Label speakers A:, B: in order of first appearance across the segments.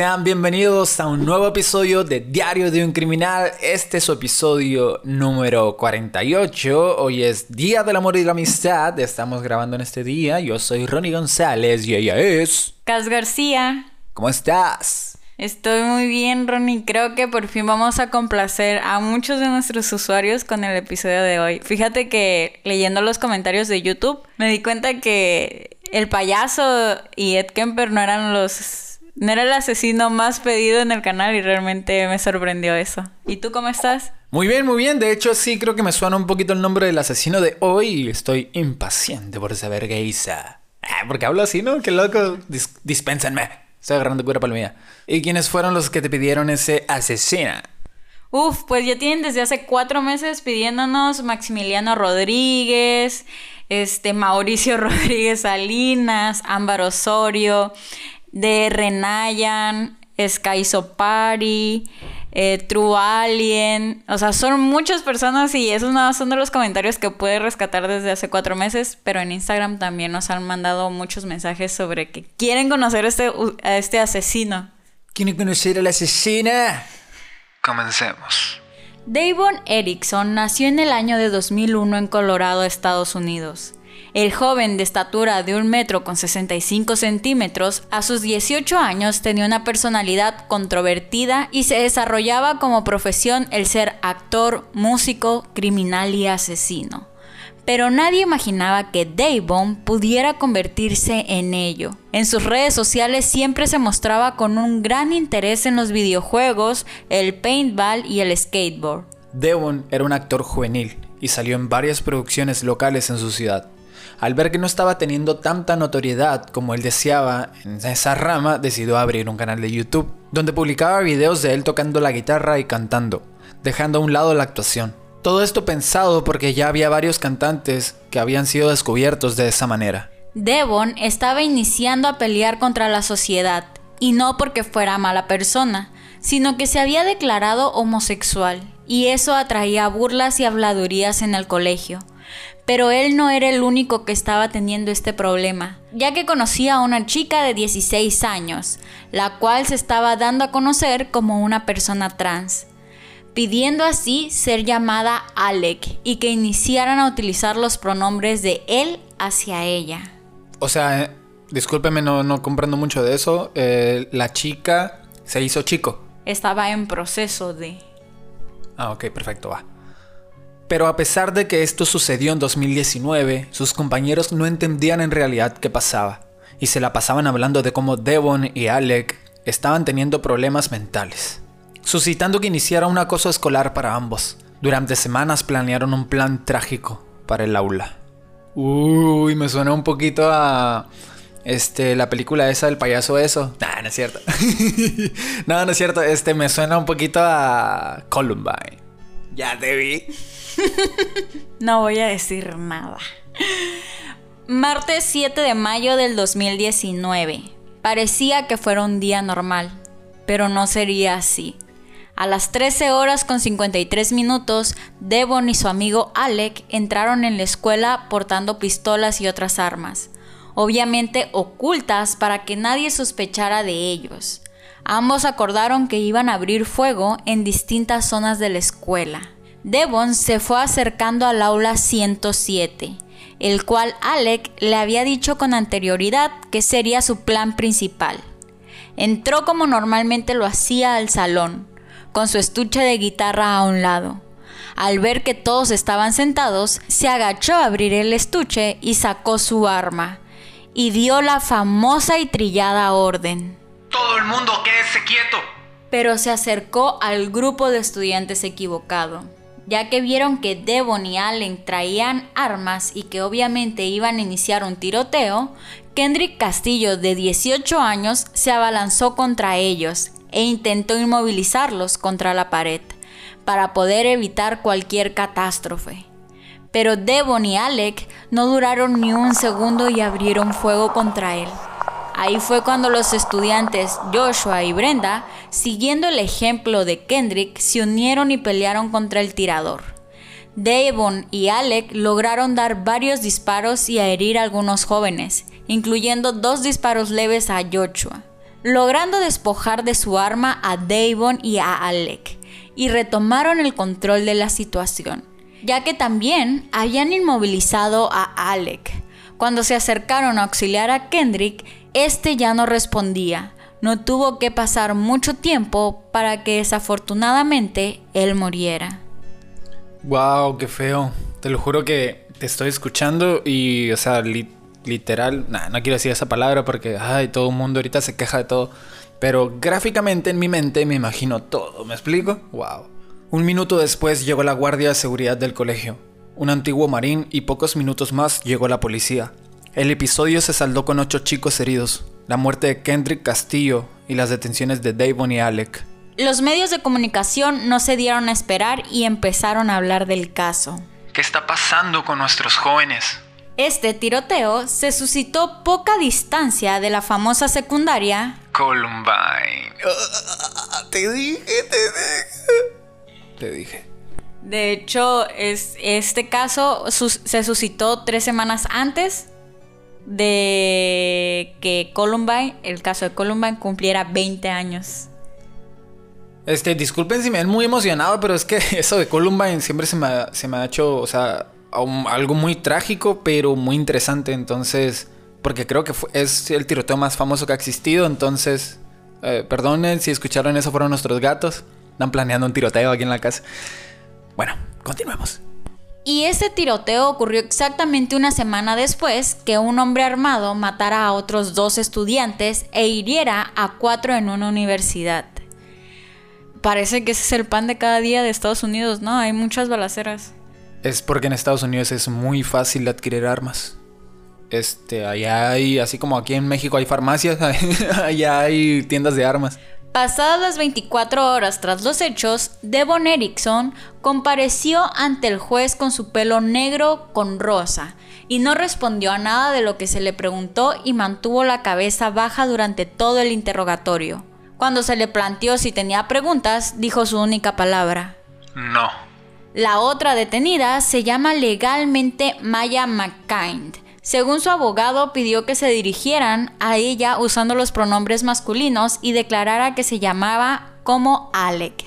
A: sean bienvenidos a un nuevo episodio de Diario de un Criminal. Este es su episodio número 48. Hoy es Día del Amor y la Amistad. Estamos grabando en este día. Yo soy Ronnie González y ella es...
B: Cas García.
A: ¿Cómo estás?
B: Estoy muy bien, Ronnie. Creo que por fin vamos a complacer a muchos de nuestros usuarios con el episodio de hoy. Fíjate que leyendo los comentarios de YouTube me di cuenta que el payaso y Ed Kemper no eran los no era el asesino más pedido en el canal y realmente me sorprendió eso. ¿Y tú cómo estás?
A: Muy bien, muy bien. De hecho, sí creo que me suena un poquito el nombre del asesino de hoy y estoy impaciente por saber qué hizo. Ah, porque hablo así, ¿no? Qué loco. dispénsenme. Estoy agarrando cura palmilla. ¿Y quiénes fueron los que te pidieron ese asesino?
B: Uf, pues ya tienen desde hace cuatro meses pidiéndonos Maximiliano Rodríguez, este Mauricio Rodríguez Salinas, Ámbar Osorio, de Renayan, Sky eh, True Alien. O sea, son muchas personas y esos nada son de los comentarios que pude rescatar desde hace cuatro meses. Pero en Instagram también nos han mandado muchos mensajes sobre que quieren conocer a este, a este asesino.
A: ¿Quieren conocer al asesino? Comencemos.
B: Davon Erickson nació en el año de 2001 en Colorado, Estados Unidos. El joven de estatura de un metro con 65 centímetros, a sus 18 años tenía una personalidad controvertida y se desarrollaba como profesión el ser actor, músico, criminal y asesino. Pero nadie imaginaba que Davon pudiera convertirse en ello. En sus redes sociales siempre se mostraba con un gran interés en los videojuegos, el paintball y el skateboard.
A: Devon era un actor juvenil y salió en varias producciones locales en su ciudad. Al ver que no estaba teniendo tanta notoriedad como él deseaba en esa rama, decidió abrir un canal de YouTube, donde publicaba videos de él tocando la guitarra y cantando, dejando a un lado la actuación. Todo esto pensado porque ya había varios cantantes que habían sido descubiertos de esa manera.
B: Devon estaba iniciando a pelear contra la sociedad, y no porque fuera mala persona, sino que se había declarado homosexual, y eso atraía burlas y habladurías en el colegio. Pero él no era el único que estaba teniendo este problema, ya que conocía a una chica de 16 años, la cual se estaba dando a conocer como una persona trans, pidiendo así ser llamada Alec y que iniciaran a utilizar los pronombres de él hacia ella.
A: O sea, discúlpeme, no, no comprendo mucho de eso. Eh, la chica se hizo chico.
B: Estaba en proceso de...
A: Ah, ok, perfecto, va. Pero a pesar de que esto sucedió en 2019, sus compañeros no entendían en realidad qué pasaba, y se la pasaban hablando de cómo Devon y Alec estaban teniendo problemas mentales, suscitando que iniciara un acoso escolar para ambos. Durante semanas planearon un plan trágico para el aula. Uy, me suena un poquito a este, la película esa del payaso eso. Nah, no es cierto. no, no es cierto. Este, me suena un poquito a Columbine. Ya te vi.
B: no voy a decir nada. Martes 7 de mayo del 2019. Parecía que fuera un día normal, pero no sería así. A las 13 horas con 53 minutos, Devon y su amigo Alec entraron en la escuela portando pistolas y otras armas, obviamente ocultas para que nadie sospechara de ellos. Ambos acordaron que iban a abrir fuego en distintas zonas de la escuela. Devon se fue acercando al aula 107, el cual Alec le había dicho con anterioridad que sería su plan principal. Entró como normalmente lo hacía al salón, con su estuche de guitarra a un lado. Al ver que todos estaban sentados, se agachó a abrir el estuche y sacó su arma, y dio la famosa y trillada orden.
A: Todo el mundo quédese quieto.
B: Pero se acercó al grupo de estudiantes equivocado ya que vieron que Devon y Allen traían armas y que obviamente iban a iniciar un tiroteo, Kendrick Castillo, de 18 años, se abalanzó contra ellos e intentó inmovilizarlos contra la pared para poder evitar cualquier catástrofe. Pero Devon y Alec no duraron ni un segundo y abrieron fuego contra él. Ahí fue cuando los estudiantes Joshua y Brenda, siguiendo el ejemplo de Kendrick, se unieron y pelearon contra el tirador. Devon y Alec lograron dar varios disparos y a herir a algunos jóvenes, incluyendo dos disparos leves a Joshua. logrando despojar de su arma a Davon y a Alec, y retomaron el control de la situación, ya que también habían inmovilizado a Alec. Cuando se acercaron a auxiliar a Kendrick, este ya no respondía. No tuvo que pasar mucho tiempo para que desafortunadamente él muriera.
A: Wow, qué feo. Te lo juro que te estoy escuchando y, o sea, literal, no quiero decir esa palabra porque, ay, todo el mundo ahorita se queja de todo. Pero gráficamente en mi mente me imagino todo, ¿me explico? Wow. Un minuto después llegó la guardia de seguridad del colegio, un antiguo marín y pocos minutos más llegó la policía. El episodio se saldó con ocho chicos heridos, la muerte de Kendrick Castillo y las detenciones de Davon y Alec.
B: Los medios de comunicación no se dieron a esperar y empezaron a hablar del caso.
A: ¿Qué está pasando con nuestros jóvenes?
B: Este tiroteo se suscitó poca distancia de la famosa secundaria
A: Columbine. te dije, te dije. Te dije.
B: De hecho, es, este caso se suscitó tres semanas antes de que Columbine, el caso de Columbine, cumpliera 20 años.
A: Este, disculpen si me ven muy emocionado, pero es que eso de Columbine siempre se me ha, se me ha hecho, o sea, algo muy trágico, pero muy interesante. Entonces, porque creo que es el tiroteo más famoso que ha existido. Entonces, eh, perdonen si escucharon eso, fueron nuestros gatos. Están planeando un tiroteo aquí en la casa. Bueno, continuemos.
B: Y ese tiroteo ocurrió exactamente una semana después que un hombre armado matara a otros dos estudiantes e hiriera a cuatro en una universidad. Parece que ese es el pan de cada día de Estados Unidos, ¿no? Hay muchas balaceras.
A: Es porque en Estados Unidos es muy fácil adquirir armas. Este, allá hay, así como aquí en México hay farmacias, allá hay tiendas de armas.
B: Pasadas las 24 horas tras los hechos, Devon Erickson compareció ante el juez con su pelo negro con rosa y no respondió a nada de lo que se le preguntó y mantuvo la cabeza baja durante todo el interrogatorio. Cuando se le planteó si tenía preguntas, dijo su única palabra.
A: No.
B: La otra detenida se llama legalmente Maya McKind según su abogado, pidió que se dirigieran a ella usando los pronombres masculinos y declarara que se llamaba como Alec.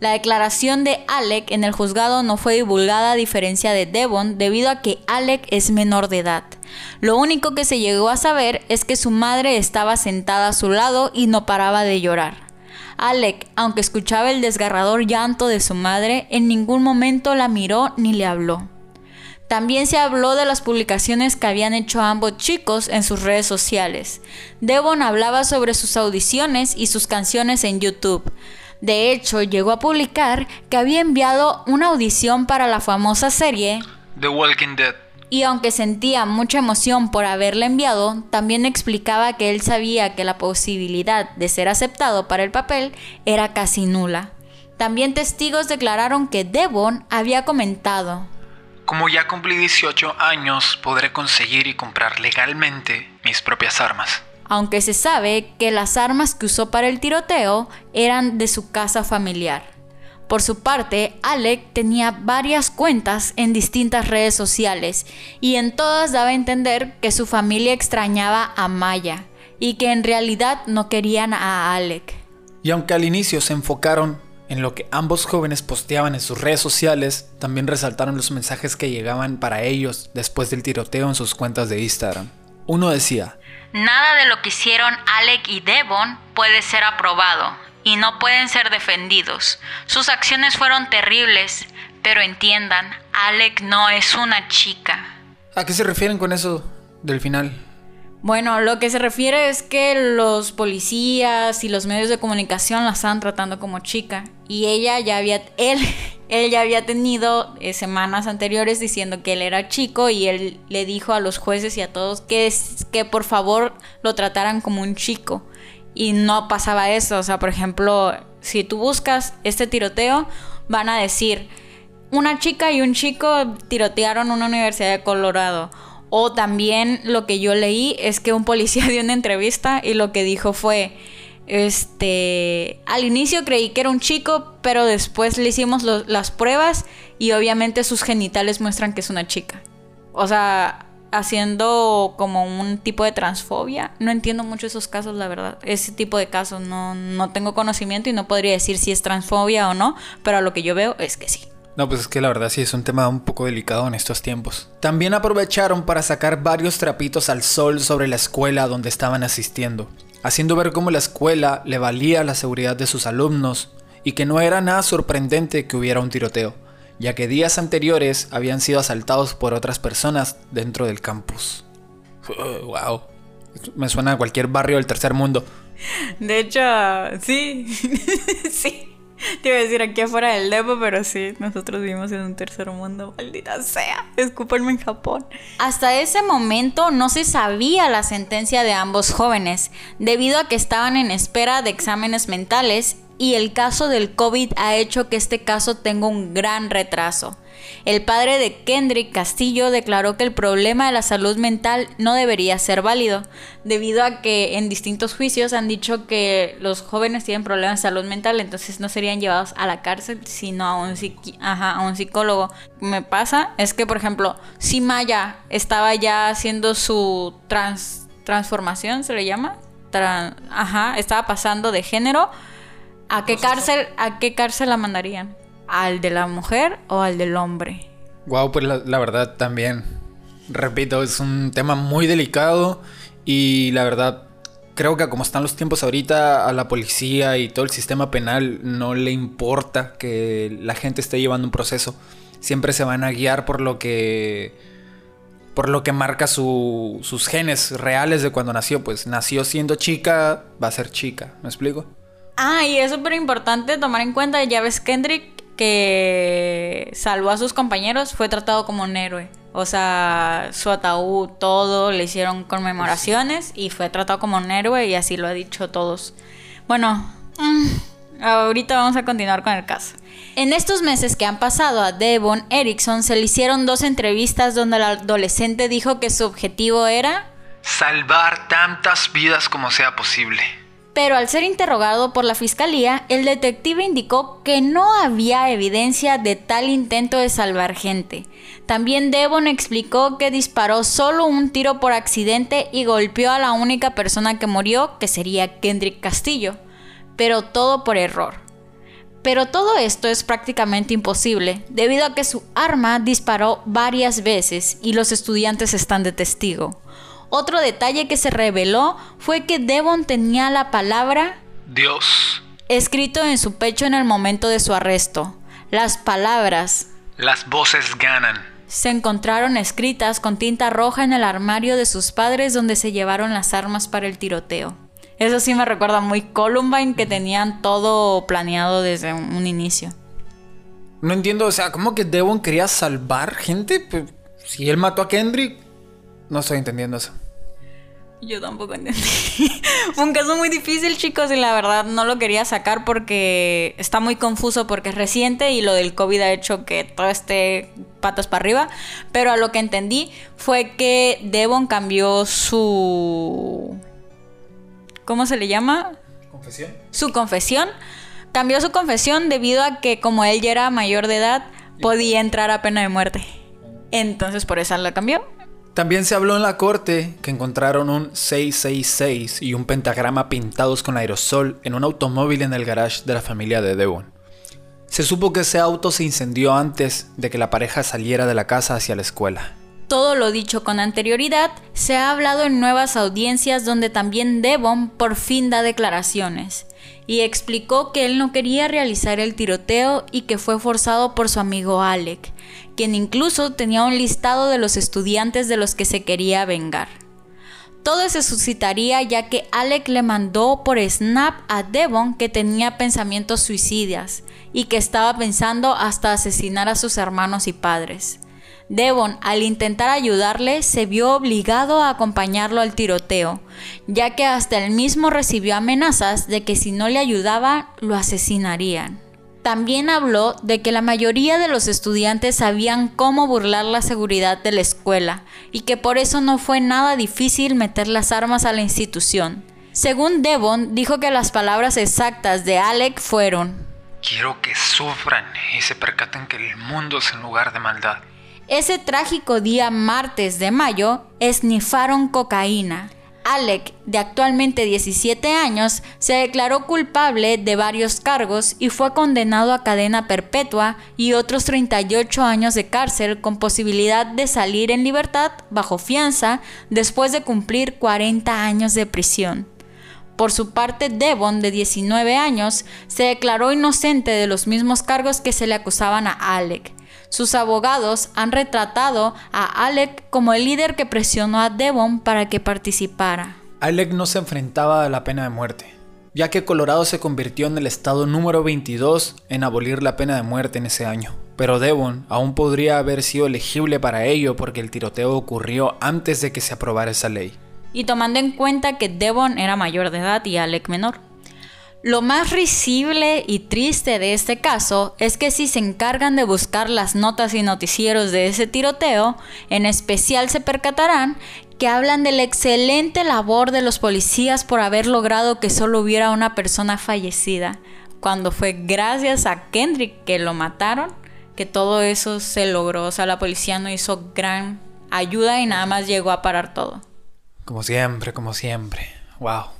B: La declaración de Alec en el juzgado no fue divulgada a diferencia de Devon debido a que Alec es menor de edad. Lo único que se llegó a saber es que su madre estaba sentada a su lado y no paraba de llorar. Alec, aunque escuchaba el desgarrador llanto de su madre, en ningún momento la miró ni le habló. También se habló de las publicaciones que habían hecho ambos chicos en sus redes sociales. Devon hablaba sobre sus audiciones y sus canciones en YouTube. De hecho, llegó a publicar que había enviado una audición para la famosa serie
A: The Walking Dead.
B: Y aunque sentía mucha emoción por haberla enviado, también explicaba que él sabía que la posibilidad de ser aceptado para el papel era casi nula. También testigos declararon que Devon había comentado,
A: como ya cumplí 18 años, podré conseguir y comprar legalmente mis propias armas.
B: Aunque se sabe que las armas que usó para el tiroteo eran de su casa familiar. Por su parte, Alec tenía varias cuentas en distintas redes sociales y en todas daba a entender que su familia extrañaba a Maya y que en realidad no querían a Alec.
A: Y aunque al inicio se enfocaron en lo que ambos jóvenes posteaban en sus redes sociales, también resaltaron los mensajes que llegaban para ellos después del tiroteo en sus cuentas de Instagram. Uno decía,
B: Nada de lo que hicieron Alec y Devon puede ser aprobado y no pueden ser defendidos. Sus acciones fueron terribles, pero entiendan, Alec no es una chica.
A: ¿A qué se refieren con eso del final?
B: Bueno, lo que se refiere es que los policías y los medios de comunicación la estaban tratando como chica y ella ya había él él ya había tenido eh, semanas anteriores diciendo que él era chico y él le dijo a los jueces y a todos que que por favor lo trataran como un chico. Y no pasaba eso, o sea, por ejemplo, si tú buscas este tiroteo van a decir una chica y un chico tirotearon una universidad de Colorado o también lo que yo leí es que un policía dio una entrevista y lo que dijo fue, este, al inicio creí que era un chico, pero después le hicimos las pruebas y obviamente sus genitales muestran que es una chica. O sea, haciendo como un tipo de transfobia. No entiendo mucho esos casos, la verdad. Ese tipo de casos no, no tengo conocimiento y no podría decir si es transfobia o no, pero lo que yo veo es que sí.
A: No, pues es que la verdad sí es un tema un poco delicado en estos tiempos. También aprovecharon para sacar varios trapitos al sol sobre la escuela donde estaban asistiendo, haciendo ver cómo la escuela le valía la seguridad de sus alumnos y que no era nada sorprendente que hubiera un tiroteo ya que días anteriores habían sido asaltados por otras personas dentro del campus. wow. Me suena a cualquier barrio del tercer mundo.
B: De hecho, sí. sí. Te iba a decir aquí afuera del depo, pero sí, nosotros vivimos en un tercer mundo, maldita sea. Escúpenme en Japón. Hasta ese momento no se sabía la sentencia de ambos jóvenes, debido a que estaban en espera de exámenes mentales y el caso del COVID ha hecho que este caso tenga un gran retraso. El padre de Kendrick Castillo declaró que el problema de la salud mental no debería ser válido, debido a que en distintos juicios han dicho que los jóvenes tienen problemas de salud mental, entonces no serían llevados a la cárcel, sino a un, a un psicólogo. Me pasa es que, por ejemplo, si Maya estaba ya haciendo su transformación, ¿se le llama? ajá, estaba pasando de género ¿A qué cárcel, a qué cárcel la mandarían? ¿Al de la mujer o al del hombre?
A: Wow, pues la, verdad también. Repito, es un tema muy delicado y la verdad creo que como están los tiempos ahorita a la policía y todo el sistema penal no le importa que la gente esté llevando un proceso. Siempre se van a guiar por lo que por lo que marca sus genes reales de cuando nació. Pues nació siendo chica, va a ser chica. ¿Me explico?
B: Ah, y es súper importante tomar en cuenta, ya ves Kendrick que salvó a sus compañeros, fue tratado como un héroe. O sea, su ataúd, todo, le hicieron conmemoraciones y fue tratado como un héroe y así lo ha dicho todos. Bueno, mm, ahorita vamos a continuar con el caso. En estos meses que han pasado a Devon Erickson se le hicieron dos entrevistas donde el adolescente dijo que su objetivo era
A: salvar tantas vidas como sea posible.
B: Pero al ser interrogado por la fiscalía, el detective indicó que no había evidencia de tal intento de salvar gente. También Devon explicó que disparó solo un tiro por accidente y golpeó a la única persona que murió, que sería Kendrick Castillo, pero todo por error. Pero todo esto es prácticamente imposible, debido a que su arma disparó varias veces y los estudiantes están de testigo. Otro detalle que se reveló fue que Devon tenía la palabra
A: Dios
B: escrito en su pecho en el momento de su arresto. Las palabras
A: Las voces ganan
B: se encontraron escritas con tinta roja en el armario de sus padres donde se llevaron las armas para el tiroteo. Eso sí me recuerda muy Columbine que tenían todo planeado desde un inicio.
A: No entiendo, o sea, ¿cómo que Devon quería salvar gente? Pues, si él mató a Kendrick, no estoy entendiendo eso.
B: Yo tampoco entendí. Fue un caso muy difícil, chicos, y la verdad no lo quería sacar porque está muy confuso porque es reciente y lo del COVID ha hecho que todo esté patas para arriba. Pero a lo que entendí fue que Devon cambió su... ¿Cómo se le llama?
A: Confesión.
B: Su confesión. Cambió su confesión debido a que como él ya era mayor de edad, podía entrar a pena de muerte. Entonces por eso la cambió.
A: También se habló en la corte que encontraron un 666 y un pentagrama pintados con aerosol en un automóvil en el garage de la familia de Devon. Se supo que ese auto se incendió antes de que la pareja saliera de la casa hacia la escuela.
B: Todo lo dicho con anterioridad se ha hablado en nuevas audiencias donde también Devon por fin da declaraciones y explicó que él no quería realizar el tiroteo y que fue forzado por su amigo Alec, quien incluso tenía un listado de los estudiantes de los que se quería vengar. Todo se suscitaría ya que Alec le mandó por Snap a Devon que tenía pensamientos suicidas y que estaba pensando hasta asesinar a sus hermanos y padres. Devon, al intentar ayudarle, se vio obligado a acompañarlo al tiroteo, ya que hasta él mismo recibió amenazas de que si no le ayudaba, lo asesinarían. También habló de que la mayoría de los estudiantes sabían cómo burlar la seguridad de la escuela y que por eso no fue nada difícil meter las armas a la institución. Según Devon, dijo que las palabras exactas de Alec fueron
A: Quiero que sufran y se percaten que el mundo es un lugar de maldad.
B: Ese trágico día martes de mayo esnifaron cocaína. Alec, de actualmente 17 años, se declaró culpable de varios cargos y fue condenado a cadena perpetua y otros 38 años de cárcel con posibilidad de salir en libertad bajo fianza después de cumplir 40 años de prisión. Por su parte, Devon, de 19 años, se declaró inocente de los mismos cargos que se le acusaban a Alec. Sus abogados han retratado a Alec como el líder que presionó a Devon para que participara.
A: Alec no se enfrentaba a la pena de muerte, ya que Colorado se convirtió en el estado número 22 en abolir la pena de muerte en ese año. Pero Devon aún podría haber sido elegible para ello porque el tiroteo ocurrió antes de que se aprobara esa ley
B: y tomando en cuenta que Devon era mayor de edad y Alec menor. Lo más risible y triste de este caso es que si se encargan de buscar las notas y noticieros de ese tiroteo, en especial se percatarán que hablan de la excelente labor de los policías por haber logrado que solo hubiera una persona fallecida, cuando fue gracias a Kendrick que lo mataron, que todo eso se logró, o sea, la policía no hizo gran ayuda y nada más llegó a parar todo.
A: Como siempre, como siempre. Wow.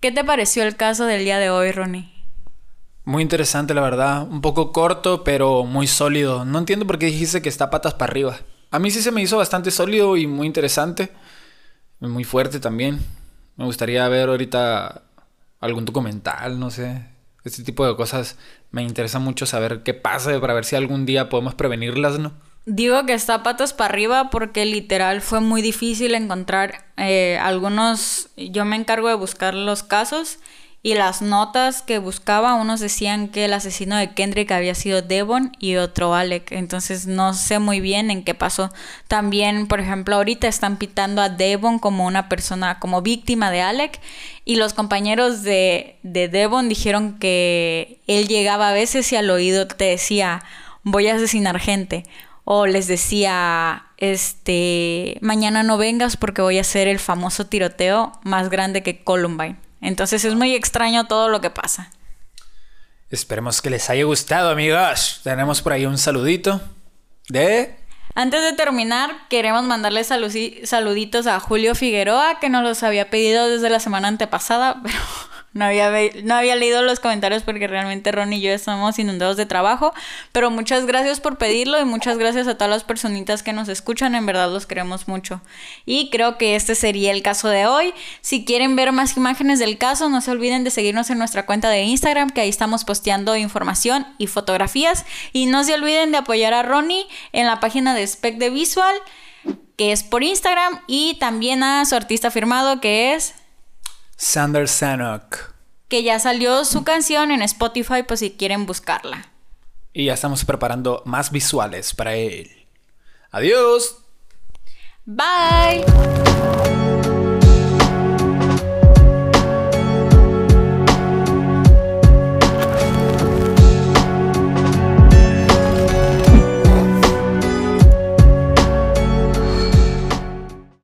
B: ¿Qué te pareció el caso del día de hoy, Ronnie?
A: Muy interesante, la verdad. Un poco corto, pero muy sólido. No entiendo por qué dijiste que está patas para arriba. A mí sí se me hizo bastante sólido y muy interesante. Muy fuerte también. Me gustaría ver ahorita algún documental, no sé. Este tipo de cosas me interesa mucho saber qué pasa para ver si algún día podemos prevenirlas, ¿no?
B: Digo que está patas para arriba porque literal fue muy difícil encontrar eh, algunos, yo me encargo de buscar los casos y las notas que buscaba, unos decían que el asesino de Kendrick había sido Devon y otro Alec, entonces no sé muy bien en qué pasó. También, por ejemplo, ahorita están pitando a Devon como una persona, como víctima de Alec y los compañeros de, de Devon dijeron que él llegaba a veces y al oído te decía voy a asesinar gente o les decía, este, mañana no vengas porque voy a hacer el famoso tiroteo más grande que Columbine. Entonces es muy extraño todo lo que pasa.
A: Esperemos que les haya gustado, amigos. Tenemos por ahí un saludito de...
B: Antes de terminar, queremos mandarle saluditos a Julio Figueroa, que nos los había pedido desde la semana antepasada, pero no había, no había leído los comentarios porque realmente Ron y yo estamos inundados de trabajo. Pero muchas gracias por pedirlo y muchas gracias a todas las personitas que nos escuchan. En verdad los queremos mucho. Y creo que este sería el caso de hoy. Si quieren ver más imágenes del caso, no se olviden de seguirnos en nuestra cuenta de Instagram, que ahí estamos posteando información y fotografías. Y no se olviden de apoyar a Ronnie en la página de Spec de Visual, que es por Instagram. Y también a su artista firmado, que es
A: Sander Sanok.
B: Que ya salió su canción en Spotify, pues si quieren buscarla.
A: Y ya estamos preparando más visuales para él. Adiós.
B: Bye.